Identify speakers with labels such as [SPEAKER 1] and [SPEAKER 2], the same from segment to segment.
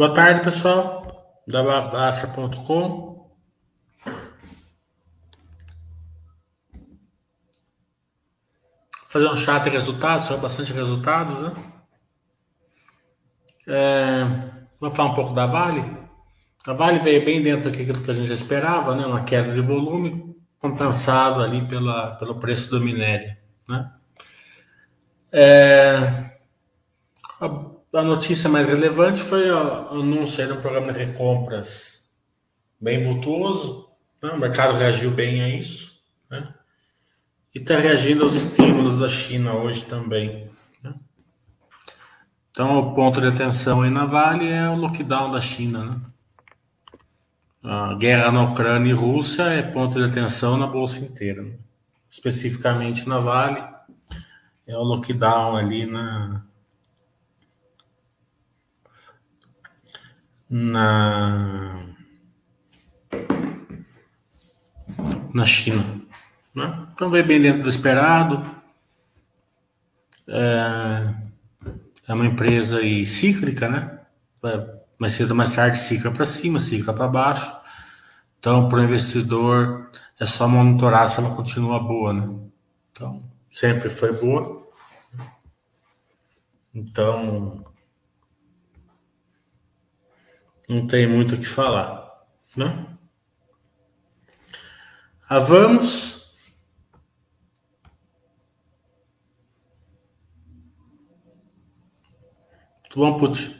[SPEAKER 1] Boa tarde, pessoal, da Basta.com. Fazer um chat de resultados, são bastante resultados, né? É, vamos falar um pouco da Vale. A Vale veio bem dentro daquilo que a gente já esperava, né? Uma queda de volume compensado ali pela, pelo preço do minério, né? É, a, a, notícia mais relevante foi o anúncio do programa de recompras bem vultuoso, né? o mercado reagiu bem a isso, né? e está reagindo aos estímulos da China hoje também. Né? Então, o ponto de atenção aí na Vale é o lockdown da China. Né? A guerra na Ucrânia e Rússia é ponto de atenção na bolsa inteira. Né? Especificamente na Vale, é o lockdown ali na, na na China. Né? Então veio bem dentro do esperado. É, é uma empresa aí cíclica, né? Mais cedo mais tarde cicla para cima, cicla para baixo. Então, para o investidor, é só monitorar se ela continua boa, né? Então, sempre foi boa. Então, não tem muito o que falar, né? Ah, vamos. Tudo bom, Put?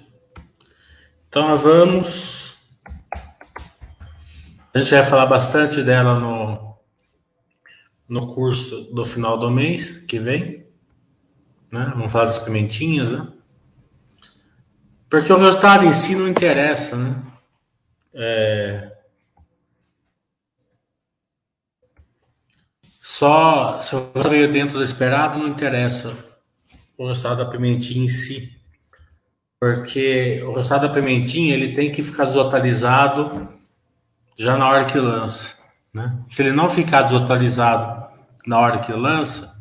[SPEAKER 1] Então, vamos. A gente vai falar bastante dela no, no curso do final do mês que vem. Né? Vamos falar das pimentinhas, né? Porque o resultado em si não interessa, né? É... Só se o resultado veio dentro do esperado, não interessa o resultado da pimentinha em si. Porque o resultado da pimentinha ele tem que ficar desatualizado já na hora que lança. Né? Se ele não ficar desatualizado na hora que lança,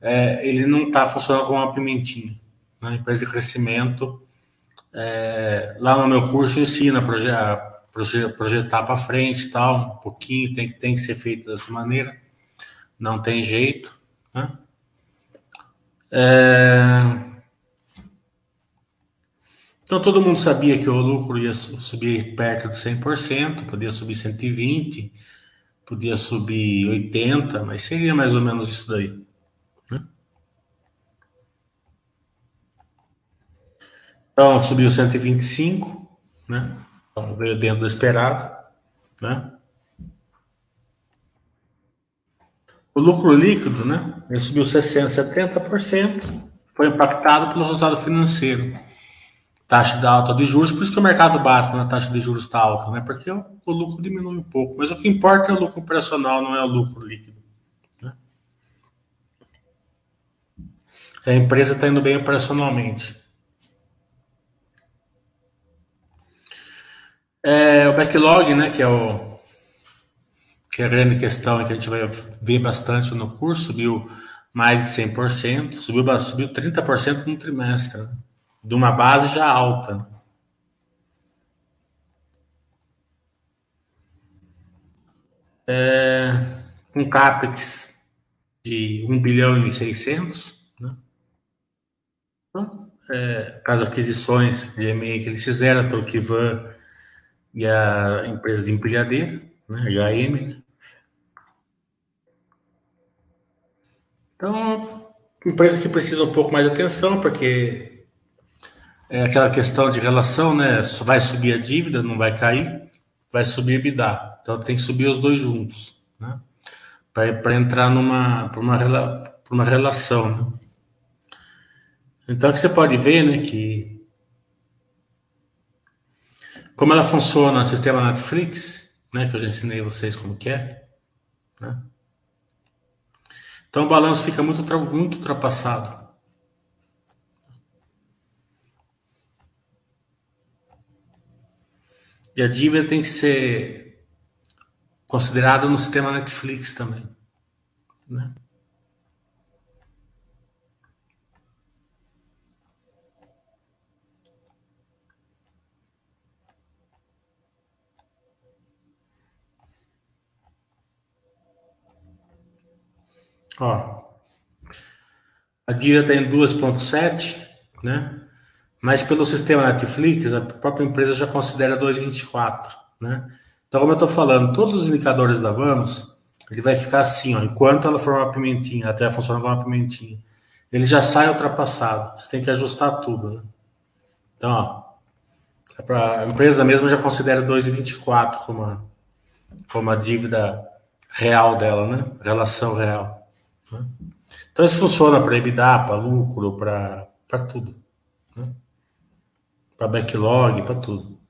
[SPEAKER 1] é, ele não está funcionando como uma pimentinha. Né? Empresa de crescimento, é, lá no meu curso ensina a projetar, projetar para frente tal, um pouquinho, tem, tem que ser feito dessa maneira, não tem jeito. Né? É, então todo mundo sabia que o lucro ia subir perto de 100%, podia subir 120%, podia subir 80%, mas seria mais ou menos isso daí. Então, subiu 125, né? Então, veio dentro do esperado, né? O lucro líquido, né? Ele subiu 60, 70%, foi impactado pelo resultado financeiro. Taxa de alta de juros, por isso que o mercado básico na taxa de juros está alta, né? Porque o, o, lucro diminui um pouco. Mas o que importa é o lucro operacional, não é o lucro líquido. Né? A empresa está indo bem operacionalmente. É, o backlog, né, que é o que é a grande questão que a gente vai ver bastante no curso, subiu mais de 100%, subiu, subiu 30% no trimestre, né, de uma base já alta. Né. É, um CAPEX de 1 bilhão e 600, né? Então, é, as aquisições de EMEI que eles fizeram, pelo que van e a empresa de empilhadeira, né, HM. Né? Então, empresa que precisa um pouco mais de atenção, porque é aquela questão de relação, né? Vai subir a dívida, não vai cair, vai subir a EBITDA. Então tem que subir os dois juntos, né? Para entrar numa uma, uma relação, né? Então que você pode ver, né, que como ela funciona no sistema Netflix, né, que eu já ensinei vocês como que é, né? Então o balanço fica muito, muito ultrapassado. E a dívida tem que ser considerada no sistema Netflix também. Né? Ó, a dívida está em 2,7, né? Mas pelo sistema Netflix, a própria empresa já considera 2,24, né? Então, como eu estou falando, todos os indicadores da Vamos, ele vai ficar assim, ó, enquanto ela for uma pimentinha, até funcionar como uma pimentinha. Ele já sai ultrapassado. Você tem que ajustar tudo, né? Então, ó, é a empresa mesmo já considera 2,24 como a, como a dívida real dela, né? Relação real. Então, isso funciona para EBITDA, para lucro, para tudo. Né? Para backlog, para tudo.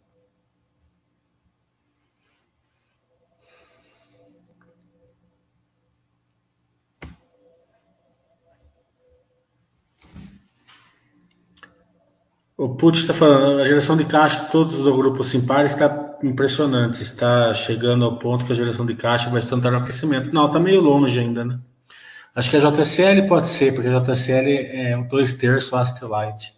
[SPEAKER 1] O Putz está falando, a geração de caixa todos do grupo Simpar está impressionante, está chegando ao ponto que a geração de caixa vai estar no crescimento. Não, está meio longe ainda, né? Acho que a JCL pode ser, porque a JCL é um dois terços Astelite.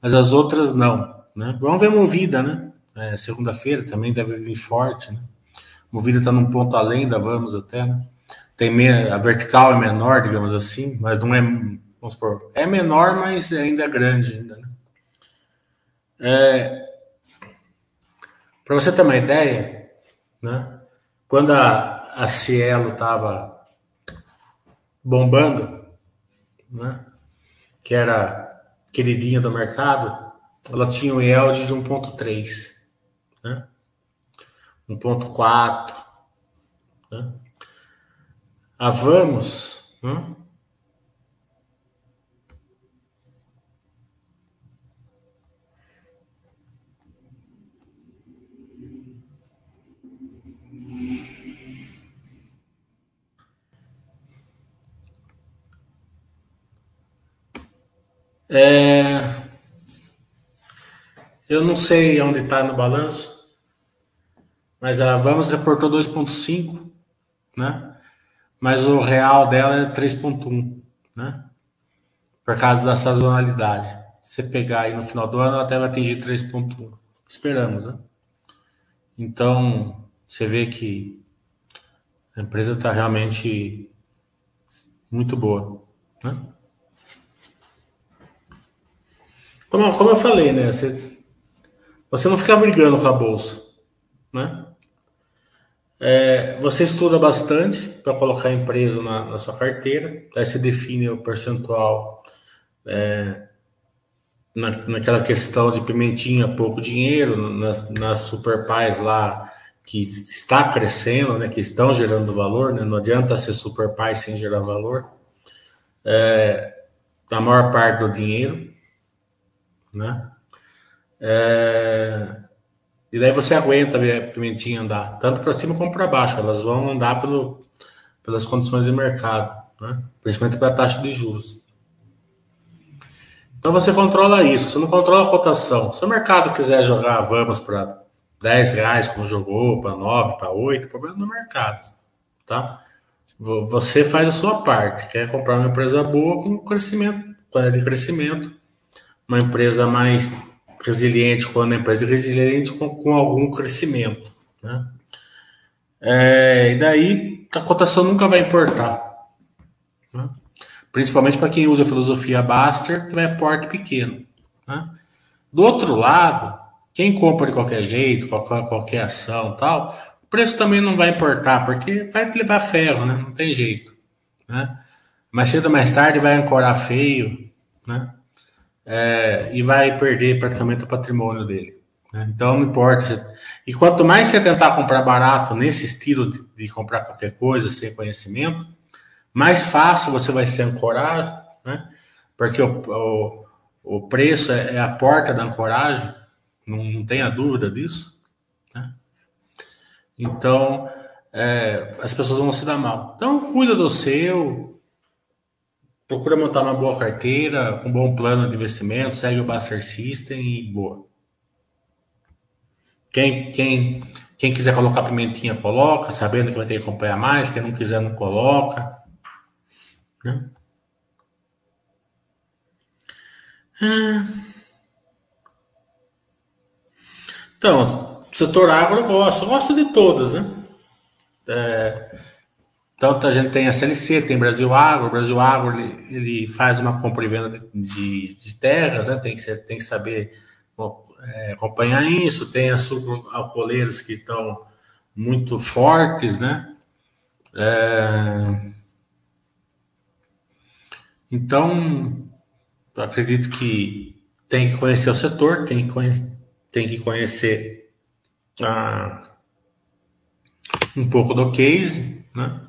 [SPEAKER 1] Mas as outras não, né? Vamos ver Movida, né? É, Segunda-feira também deve vir forte, né? Movida está num ponto além da Vamos até, né? Tem me... A vertical é menor, digamos assim, mas não é, vamos supor, é menor, mas ainda é grande ainda, né? É, Para você ter uma ideia, né? quando a, a Cielo estava bombando, né? que era queridinha do mercado, ela tinha um yield de 1.3, né? 1.4, né? A Vamos, né? É... Eu não sei onde está no balanço, mas a Vamos reportou 2,5, né? Mas o real dela é 3,1, né? Por causa da sazonalidade. Se pegar aí no final do ano, até vai atingir 3,1. Esperamos, né? Então, você vê que a empresa está realmente muito boa, né? Como, como eu falei, né? Você, você não fica brigando com a bolsa, né? É, você estuda bastante para colocar a empresa na, na, sua carteira, aí você define o percentual é, na, naquela questão de pimentinha, pouco dinheiro, nas, nas super pais lá que está crescendo, né, que estão gerando valor, né, não adianta ser super pai sem gerar valor, é, a maior parte do dinheiro, né? É... E daí você aguenta ver a pimentinha andar, tanto para cima como para baixo. Elas vão andar pelo, pelas condições de mercado, né? principalmente pela taxa de juros. Então você controla isso, você não controla a cotação. Se o mercado quiser jogar, vamos para 10 reais, como jogou, para 9, para 8, problema do mercado. Tá? Você faz a sua parte, quer comprar uma empresa boa com crescimento, quando é de crescimento, uma empresa mais resiliente, quando a empresa é resiliente com, com algum crescimento. Né? É, e daí a cotação nunca vai importar. Né? Principalmente para quem usa a filosofia Baster, que vai porte pequeno. Né? Do outro lado, quem compra de qualquer jeito, qualquer, qualquer ação tal, o preço também não vai importar, porque vai levar ferro, né? não tem jeito. Né? Mais cedo ou mais tarde vai ancorar feio, né? É, e vai perder praticamente o patrimônio dele. Né? Então não importa. E quanto mais você tentar comprar barato nesse estilo de, de, comprar qualquer coisa sem conhecimento, mais fácil você vai se ancorar, né? porque o, o, o preço é, é, a porta da ancoragem, não, não tenha dúvida disso. Né? Então é, as pessoas vão se dar mal. Então cuida do seu, procura montar uma boa carteira, um bom plano de investimento, segue o Buster System e boa. Quem, quem, quem quiser colocar pimentinha, coloca, sabendo que vai ter que acompanhar mais. Quem não quiser, não coloca. Né? É. Então, setor agro eu gosto, eu gosto de todas, né? É, Então a gente tem a CLC, tem Brasil Agro, o Brasil Agro ele, ele faz uma compra e venda de, de terras, né? tem, que ser, tem que saber é, acompanhar isso, tem as alcooleiros que estão muito fortes, né? É... Então, acredito que tem que conhecer o setor, tem que conhecer, tem que conhecer ah, um pouco do case, né?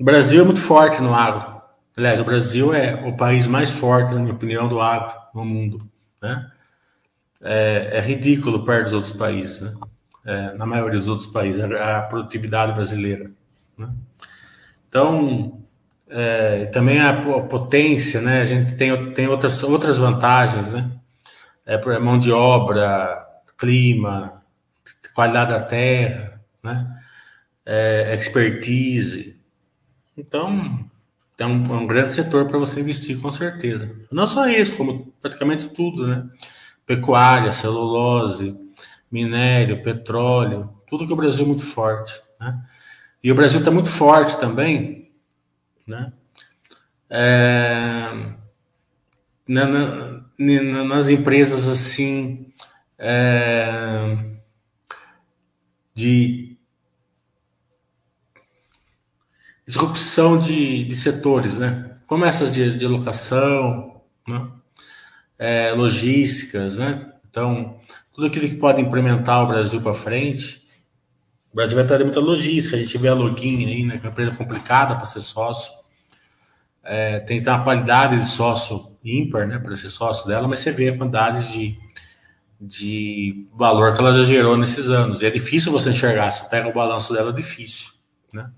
[SPEAKER 1] O Brasil é muito forte no agro. Aliás, o Brasil é o país mais forte, na minha opinião, do agro no mundo, né? É, é ridículo perto dos outros países, né? É, na maioria dos outros países, a, produtividade brasileira. Né? Então, é, também a, potência, né? A gente tem, tem outras, outras vantagens, né? É, mão de obra, clima, qualidade da terra, né? É, expertise. Então, é um, é um grande setor para você investir, com certeza. Não só isso, como praticamente tudo, né? Pecuária, celulose, minério, petróleo, tudo que o Brasil é muito forte, né? E o Brasil está muito forte também, né? É, na, na, nas empresas assim é, de disrupção de, de setores, né? Como essas de, de locação, né? É, logísticas, né? Então, tudo aquilo que pode implementar o Brasil para frente, o Brasil vai trazer muita logística. A gente vê a Login aí, né? Que é uma empresa complicada para ser sócio. É, tem que ter uma qualidade de sócio ímpar, né? Para ser sócio dela, mas você vê a quantidade de, de valor que ela já gerou nesses anos. E é difícil você enxergar. Você pega o balanço dela, é difícil, né?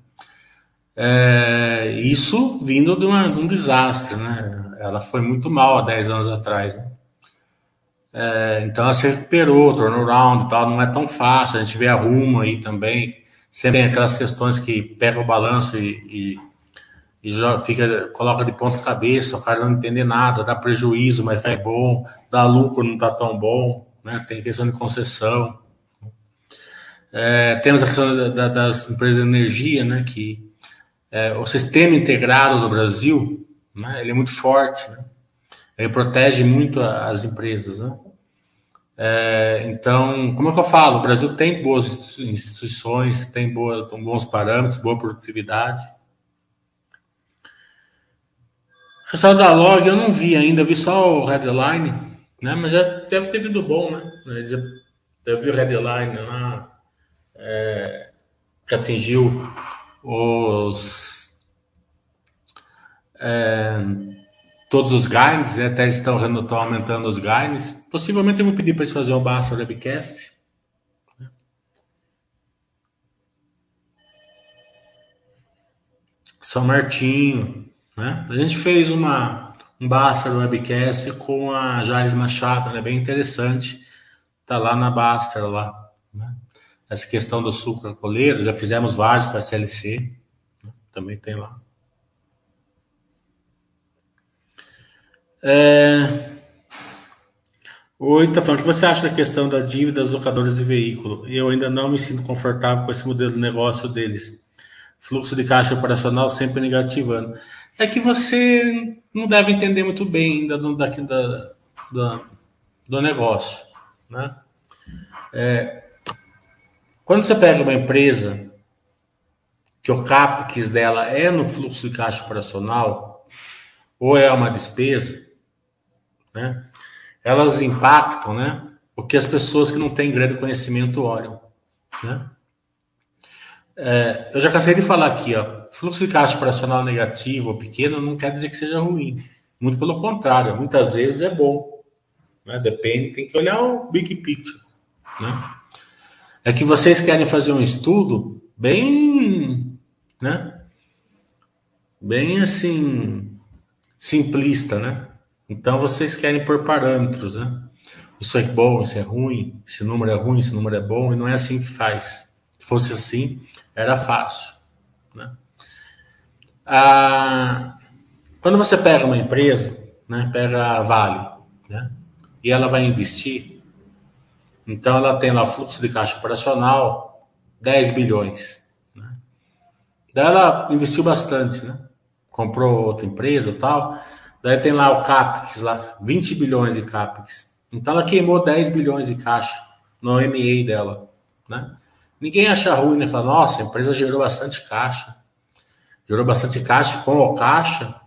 [SPEAKER 1] É, isso vindo de, uma, de, um desastre, né? Ela foi muito mal há 10 anos atrás, né? É, então ela se recuperou, turnaround e tal, não é tão fácil. A gente vê a Rumo aí também, sempre tem aquelas questões que pega o balanço e, e, e já fica, coloca de ponta cabeça, o cara não entende nada, dá prejuízo, mas é bom, dá lucro, não tá tão bom, né? Tem questão de concessão. É, temos a questão da, das empresas de energia, né? Que é, o sistema integrado do Brasil, né, ele é muito forte, né? ele protege muito as empresas, né? É, então, como é que eu falo? O Brasil tem boas instituições, tem, boa, bons parâmetros, boa produtividade. O pessoal da Log eu não vi ainda, vi só o headline, né? Mas já deve ter vindo bom, né? Eu vi o headline lá, é, que atingiu os é, todos os gains, né? até estão, estão aumentando os gains. Possivelmente eu vou pedir para eles fazerem um Basta Webcast. São Martinho, né? A gente fez uma um Basta Webcast com a Jales Machado, né? Bem interessante. Tá lá na Basta lá? Essa questão do sucro coleiro, já fizemos vários para a CLC, né? também tem lá. É... Oi, tá falando o que você acha da questão da dívida das locadoras de veículo? Eu ainda não me sinto confortável com esse modelo de negócio deles. Fluxo de caixa operacional sempre negativando. É que você não deve entender muito bem ainda do, daqui da, da, do negócio, né? É, quando você pega uma empresa que o CAPEX dela é no fluxo de caixa operacional, ou é uma despesa, né? Elas impactam, né? O que as pessoas que não têm grande conhecimento olham, né? É, eu já cansei de falar aqui, ó, fluxo de caixa operacional negativo ou pequeno não quer dizer que seja ruim. Muito pelo contrário, muitas vezes é bom. Né? Depende, tem que olhar o big picture. Né? É que vocês querem fazer um estudo bem, né? Bem assim, simplista, né? Então vocês querem pôr parâmetros, né? Isso é bom, isso é ruim, esse número é ruim, esse número é bom, e não é assim que faz. Se fosse assim, era fácil, né? Ah, quando você pega uma empresa, né? Pega a Vale, né? E ela vai investir, então, ela tem lá fluxo de caixa operacional 10 bilhões. Né? Daí ela investiu bastante, né? Comprou outra empresa e tal. Daí tem lá o CAPEX, lá, 20 bilhões de CAPEX. Então ela queimou 10 bilhões de caixa no MA dela, né? Ninguém acha ruim, né? Fala, nossa, a empresa gerou bastante caixa. Gerou bastante caixa com o caixa.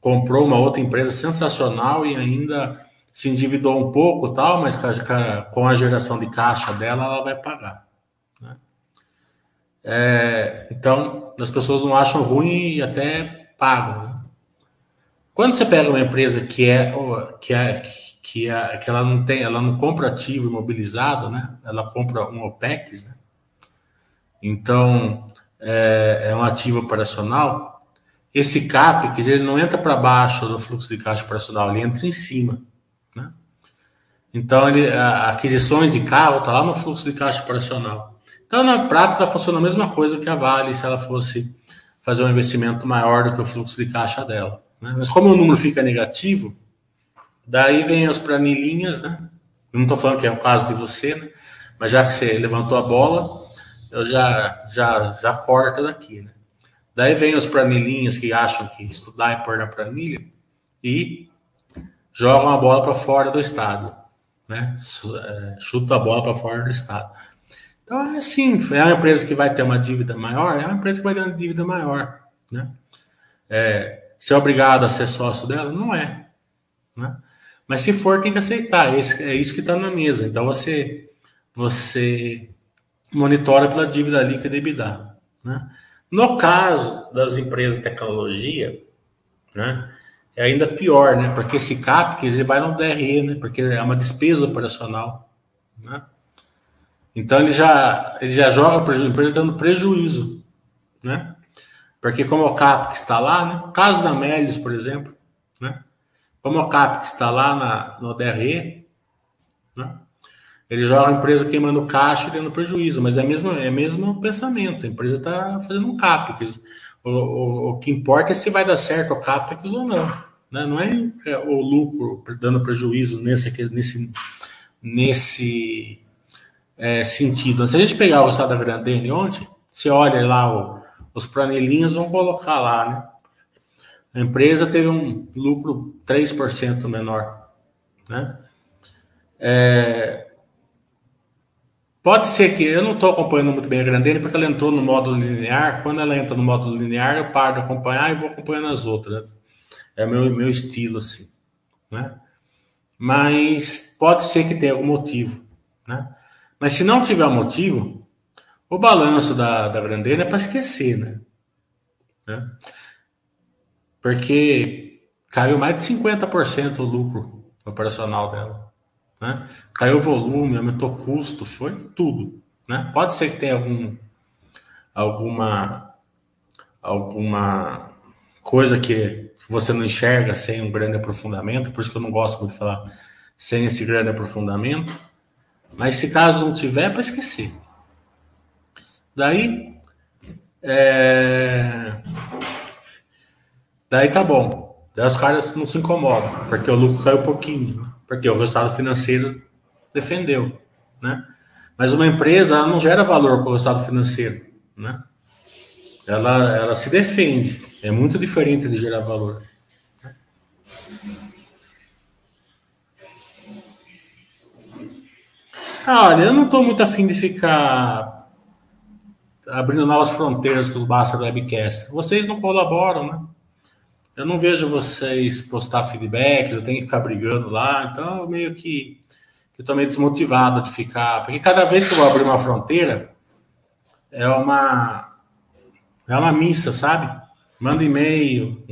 [SPEAKER 1] Comprou uma outra empresa sensacional e ainda se endividou um pouco, tal, mas com a geração de caixa dela, ela vai pagar. Né? É, então, as pessoas não acham ruim e até pagam. Né? Quando você pega uma empresa que é que é que, é, que ela não tem, ela não compra ativo imobilizado, né? Ela compra um OPEX, né? Então é, é um ativo operacional. Esse CAPEX ele não entra para baixo do fluxo de caixa operacional, ele entra em cima. Então, ele, a, aquisições de carro está lá no fluxo de caixa operacional. Então, na prática, funciona a mesma coisa que a Vale se ela fosse fazer um investimento maior do que o fluxo de caixa dela. Né? Mas como o número fica negativo, daí vem as planilhinhas, né? não estou falando que é o caso de você, né? mas já que você levantou a bola, eu já, já, já corta daqui. Né? Daí vem as planilhinhas que acham que estudar é pôr na planilha e jogam a bola para fora do estado né? É, chuta a bola para fora do estado. Então é assim, é uma empresa que vai ter uma dívida maior, é uma empresa que vai ter uma dívida maior, né? É, ser obrigado a ser sócio dela não é, né? Mas se for tem que aceitar, é isso que está na mesa. Então você você monitora pela dívida líquida e EBITDA, né? No caso das empresas de tecnologia, né? É ainda pior, né? Porque esse CAPEX ele vai no DRE, né? Porque é uma despesa operacional, né? Então ele já ele já joga para a empresa dando prejuízo, né? Porque como o CAPEX está lá, né? Caso da Melios, por exemplo, né? Como o CAPEX está lá na, no DRE, né? Ele joga a empresa queimando caixa e dando prejuízo, mas é mesmo é mesmo pensamento. A empresa está fazendo um CAPEX. O, o, o, que importa é se vai dar certo o CAPEX ou não. Né? Não é o lucro dando prejuízo nesse, nesse, nesse é, sentido. Se a gente pegar o estado da Grandene ontem, você olha lá o, os planilhinhos, vão colocar lá, né? A empresa teve um lucro 3% menor, né? É, Pode ser que eu não estou acompanhando muito bem a Grandene porque ela entrou no módulo linear. Quando ela entra no módulo linear, eu paro de acompanhar e vou acompanhando as outras. É meu meu estilo assim, né? Mas pode ser que tenha algum motivo, né? Mas se não tiver motivo, o balanço da, da Grandene é para esquecer, né? né? Porque caiu mais de 50% o lucro operacional dela. Né? Caiu o volume, aumentou custo, foi tudo. Né? Pode ser que tenha algum, alguma, alguma coisa que você não enxerga sem um grande aprofundamento, por isso que eu não gosto muito de falar sem esse grande aprofundamento. Mas se caso não tiver, é para esquecer. Daí, é... daí tá bom. Daí os caras não se incomodam, porque o lucro caiu um pouquinho porque o resultado financeiro defendeu, né? Mas uma empresa ela não gera valor com o resultado financeiro, né? Ela, ela se defende. É muito diferente de gerar valor. Olha, eu não estou muito afim de ficar abrindo novas fronteiras com os Basta Webcast. Vocês não colaboram, né? Eu não vejo vocês postar feedbacks, eu tenho que ficar brigando lá, então eu meio que eu tô meio desmotivado de ficar, porque cada vez que eu vou abrir uma fronteira é uma é uma missa, sabe? Manda e-mail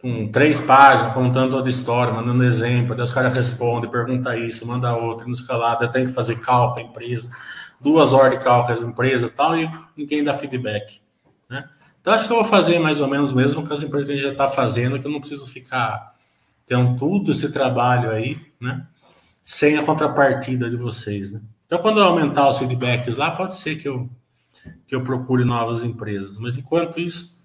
[SPEAKER 1] com três páginas contando toda a história, mandando exemplo, daí os caras respondem, pergunta isso, manda outra, no escalado, eu tenho que fazer cálculo a empresa, duas horas de cálculo a empresa tal, e ninguém dá feedback? Então, acho que eu vou fazer mais ou menos mesmo com as empresas que a gente já está fazendo, que eu não preciso ficar tendo tudo esse trabalho aí, né? Sem a contrapartida de vocês, né? Então, quando eu aumentar os feedbacks lá, pode ser que eu, que eu procure novas empresas. Mas, enquanto isso...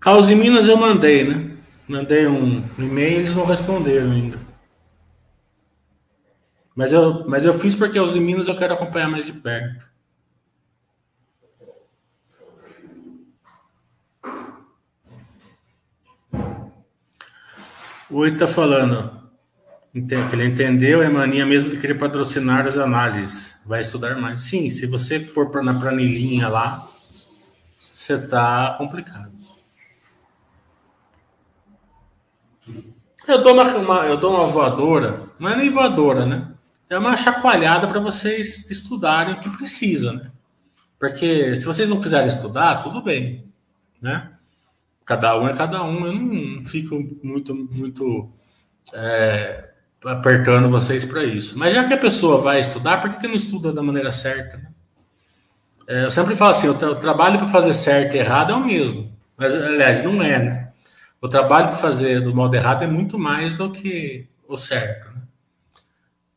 [SPEAKER 1] Caos em Minas eu mandei, né? Mandei um e-mail, eles não responderam ainda. Mas eu, mas eu fiz porque os Minas eu quero acompanhar mais de perto. O Oi tá falando que ele entendeu, é mania mesmo de querer patrocinar as análises. Vai estudar mais. Sim, se você pôr na planilhinha lá, você tá complicado. Eu dou uma, uma, eu dou uma voadora, não é nem voadora, né? É uma chacoalhada para vocês estudarem o que precisa, né? Porque se vocês não quiserem estudar, tudo bem, né? Cada um é cada um. Eu não fico muito, muito é, apertando vocês para isso. Mas já que a pessoa vai estudar, por que, que não estuda da maneira certa? Né? É, eu sempre falo assim: o, tra o trabalho para fazer certo e errado é o mesmo. Mas, aliás, não é, né? O trabalho para fazer do modo errado é muito mais do que o certo. Né?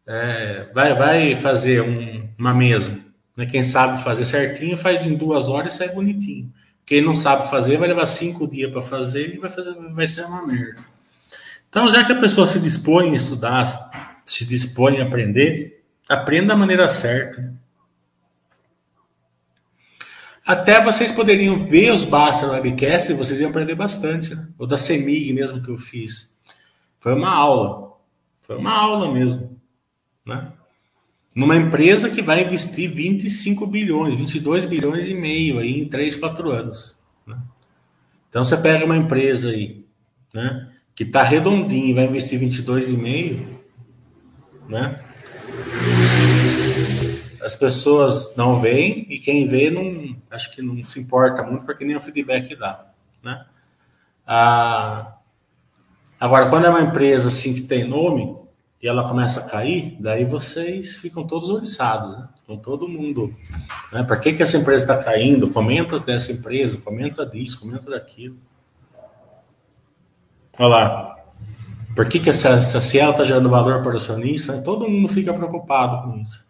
[SPEAKER 1] É, vai, vai fazer um, uma mesa. Né? Quem sabe fazer certinho faz em duas horas e sai bonitinho. Quem não sabe fazer vai levar cinco dias para fazer e vai, fazer, vai ser uma merda. Então, já que a pessoa se dispõe a estudar, se dispõe a aprender, aprenda da maneira certa. Até vocês poderiam ver os Basta no webcast e vocês iam aprender bastante. Né? O da CEMIG mesmo que eu fiz. Foi uma aula. Foi uma aula mesmo. Né? Numa empresa que vai investir 25 bilhões, 22 bilhões e meio aí em 3, 4 anos. Né? Então você pega uma empresa aí, né? Que está redondinho e vai investir 22,5, né? as pessoas não veem e quem vê não acho que não se importa muito porque nem o feedback dá, né? Ah, agora quando é uma empresa assim que tem nome e ela começa a cair, daí vocês ficam todos oriçados, né? Com todo mundo, né? Por que que essa empresa está caindo? Comenta dessa empresa, comenta disso, comenta daquilo. Olha lá. Por que, que essa, essa Cielo está gerando valor para o acionista? Todo mundo fica preocupado com isso.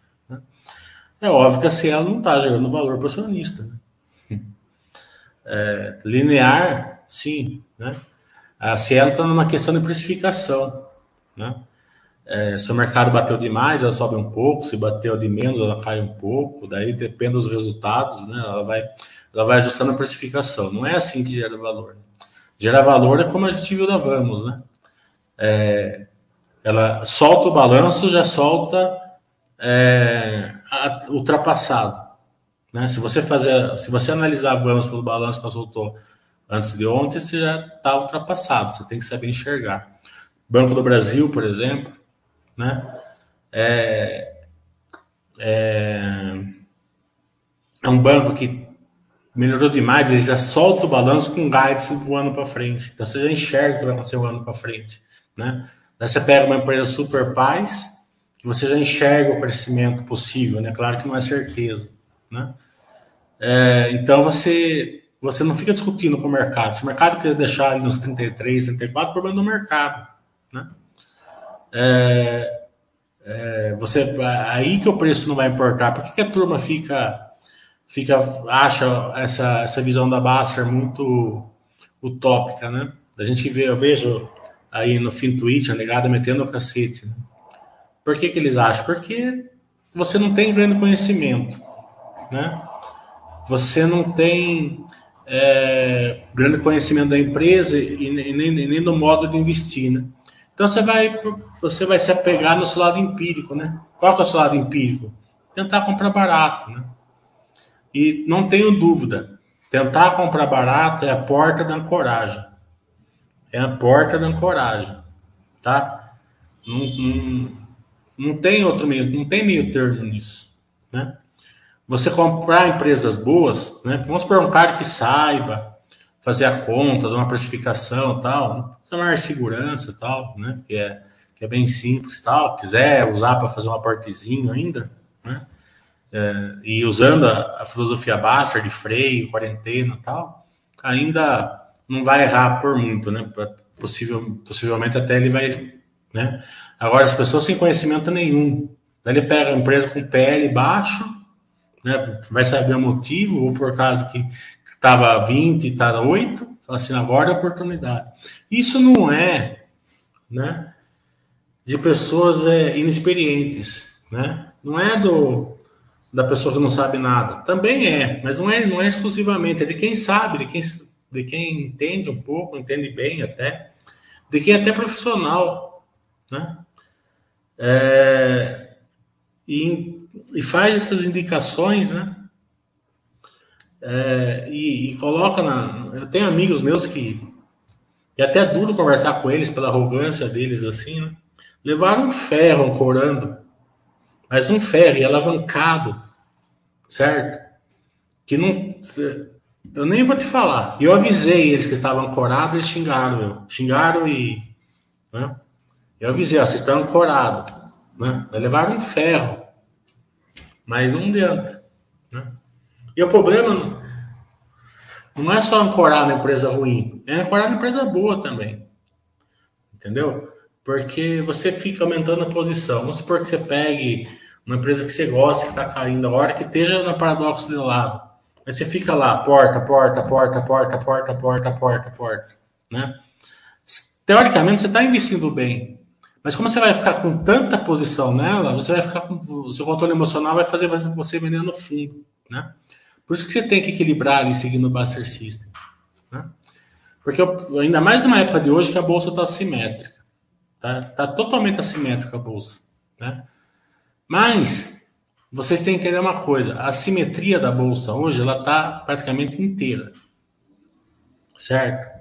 [SPEAKER 1] É óbvio que a Cielo não está gerando valor para o acionista. Né? É, linear, sim. Né? A Cielo está numa questão de precificação. Né? É, se o mercado bateu demais, ela sobe um pouco, se bateu de menos, ela cai um pouco, daí depende dos resultados, né? ela, vai, ela vai ajustando a precificação. Não é assim que gera valor. Gera valor é como a gente viu da Vamos, né? É, ela solta o balanço, já solta é, ultrapassado. Né? Se você fazer, se você analisar vamos pelo balanço que soltou antes de ontem, você já está ultrapassado. Você tem que saber enxergar. Banco do Brasil, por exemplo, né? É, é, é um banco que melhorou demais, ele já solta o balanço com guides do ano para frente. Então você já enxerga o que vai acontecer o ano para frente, né? Daí você pega uma empresa super paz, que você já enxerga o crescimento possível, né? Claro que não é certeza, né? É, então você você não fica discutindo com o mercado. Se o mercado quer deixar ali nos 33, 34, problema do mercado, né? É, é, você aí que o preço não vai importar. Por que, a turma fica fica acha essa, essa visão da Baster muito utópica, né? A gente vê, eu vejo aí no fim tweet a negada metendo o cacete, né? Por que, que eles acham? Porque você não tem grande conhecimento, né? Você não tem é, grande conhecimento da empresa e, nem, nem do modo de investir, né? Então você vai, você vai se apegar no seu lado empírico, né? Qual que é o seu lado empírico? Tentar comprar barato, né? E não tenho dúvida, tentar comprar barato é a porta da ancoragem. É a porta da ancoragem, tá? Não, não, não tem outro meio, não tem meio termo nisso, né? Você comprar empresas boas, né? Vamos supor um cara que saiba fazer a conta de uma precificação tal, precisa maior segurança tal, né? Que é, que é bem simples tal, quiser usar para fazer um aportezinho ainda, né? É, e usando a, a filosofia Basser de freio, quarentena tal, ainda não vai errar por muito, né? Possível, possivelmente até ele vai, né? Agora, as pessoas sem conhecimento nenhum. Daí ele pega a empresa com PL baixo, né? vai saber o motivo, ou por causa que estava 20 e está 8, fala assim, agora é a oportunidade. Isso não é, né? de pessoas é, inexperientes, né? Não é do da pessoa que não sabe nada. Também é, mas não é, não é exclusivamente, é de quem sabe, de quem, de quem entende um pouco, entende bem até, de quem é até profissional, né? É, e, e faz essas indicações, né? É, e, e, coloca na. Eu tenho amigos meus que. E até é duro conversar com eles pela arrogância deles, assim, né? Levaram um ferro ancorando, mas um ferro e alavancado, certo? Que não. Eu nem vou te falar. Eu avisei eles que estavam ancorados, eles xingaram eu. Xingaram e. Né? Eu avisei, ó, vocês estão ancorados. Né? Levaram um ferro. Mas não adianta. E o problema não é só ancorar na empresa ruim, é ancorar na empresa boa também. Entendeu? Porque você fica aumentando a posição. Vamos supor que você pegue uma empresa que você gosta, que está caindo, a hora que esteja no paradoxo de lado. Aí você fica lá, porta, porta, porta, porta, porta, porta, porta, porta, né? Teoricamente você está investindo bem, mas como você vai ficar com tanta posição nela, você vai ficar com o seu controle emocional vai fazer você vender no fundo, né? Por isso que você tem que equilibrar ali seguindo o Buster System, né? Porque ainda mais numa época de hoje que a bolsa está assimétrica. Tá, tá totalmente assimétrica a bolsa. Né? Mas vocês têm que entender uma coisa: a simetria da bolsa hoje ela está praticamente inteira. Certo?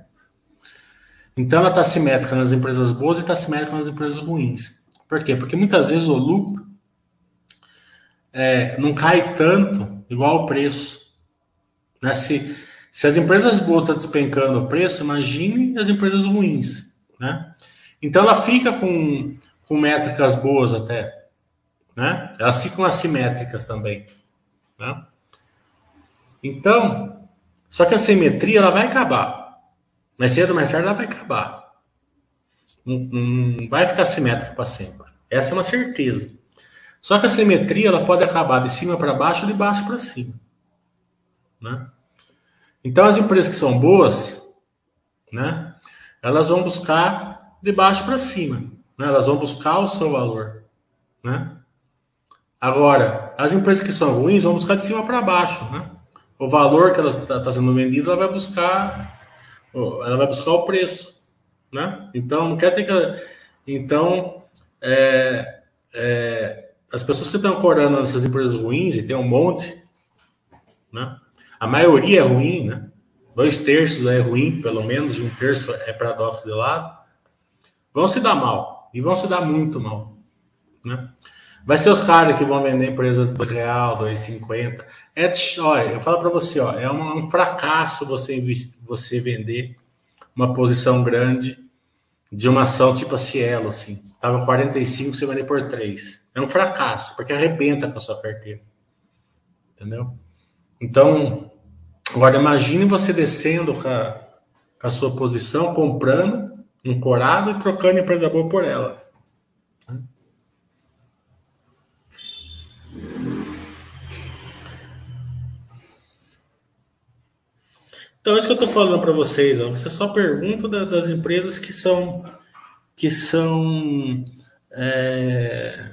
[SPEAKER 1] Então ela está simétrica nas empresas boas e está simétrica nas empresas ruins. Por quê? Porque muitas vezes o lucro é, não cai tanto igual o preço. Né? Se, se as empresas boas estão despencando o preço, imagine as empresas ruins. Né? Então ela fica com, com métricas boas até. Né? Elas ficam assimétricas também. Né? Então, só que a simetria ela vai acabar. Mais cedo ou mais tarde ela vai acabar. Não, não vai ficar simétrica para sempre. Essa é uma certeza. Só que a simetria ela pode acabar de cima para baixo ou de baixo para cima. Né? Então as empresas que são boas, né, elas vão buscar de baixo para cima. Né? Elas vão buscar o seu valor. Né? Agora, as empresas que são ruins vão buscar de cima para baixo. Né? O valor que ela está tá sendo vendida, ela vai buscar, ela vai buscar o preço. Né? Então, não quer dizer que. Ela, então, é, é, as pessoas que estão corando nessas empresas ruins, e tem um monte, né? a maioria é ruim, né? dois terços é ruim, pelo menos, um terço é paradoxo de lado vão se dar mal. E vão se dar muito mal. Né? Vai ser os caras que vão vender empresa do real, 2,50. É, olha, eu falo para você, ó, é um, um fracasso você, você vender uma posição grande de uma ação tipo a Cielo, assim. Tava 45, você vende por 3. É um fracasso, porque arrebenta com a sua carteira. Entendeu? Então, agora imagine você descendo com a, com a sua posição, comprando, ancorado e trocando empresa boa por ela. Então, isso que eu estou falando para vocês, ó, você só pergunta da, das empresas que são que são é,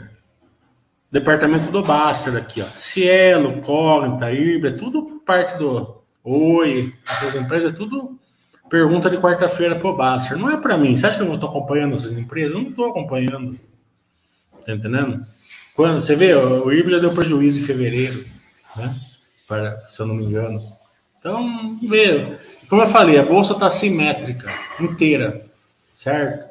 [SPEAKER 1] departamento do Baster aqui, ó. Cielo, Cognita, Ibra, tudo parte do Oi, essas empresas, é tudo Pergunta de quarta-feira pro Baster. Não é para mim. Você acha que eu estou acompanhando essas empresas? Eu não estou acompanhando. Tá entendendo? Quando você vê, o IBRA deu prejuízo em fevereiro, né? Para, se eu não me engano. Então, vê. Como eu falei, a bolsa está simétrica, inteira, certo?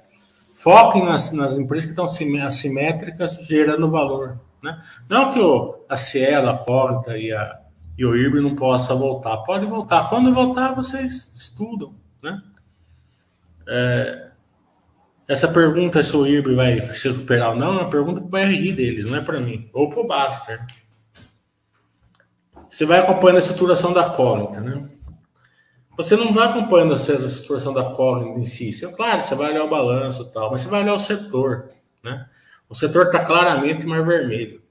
[SPEAKER 1] Foquem nas, nas empresas que estão assimétricas, gerando valor. Né? Não que o, a Cielo, a Cógnita e, e o IBRA não possa voltar. Pode voltar. Quando voltar, vocês estudam. Né? É, essa pergunta se o IBRI vai se recuperar ou não é uma pergunta para o RI deles, não é para mim, ou para o Baster. Você vai acompanhando a estruturação da cógnita, né? Você não vai acompanhando a estruturação da cógnita em si. Você, claro, você vai olhar o balanço e tal, mas você vai olhar o setor, né? O setor está claramente mar vermelho,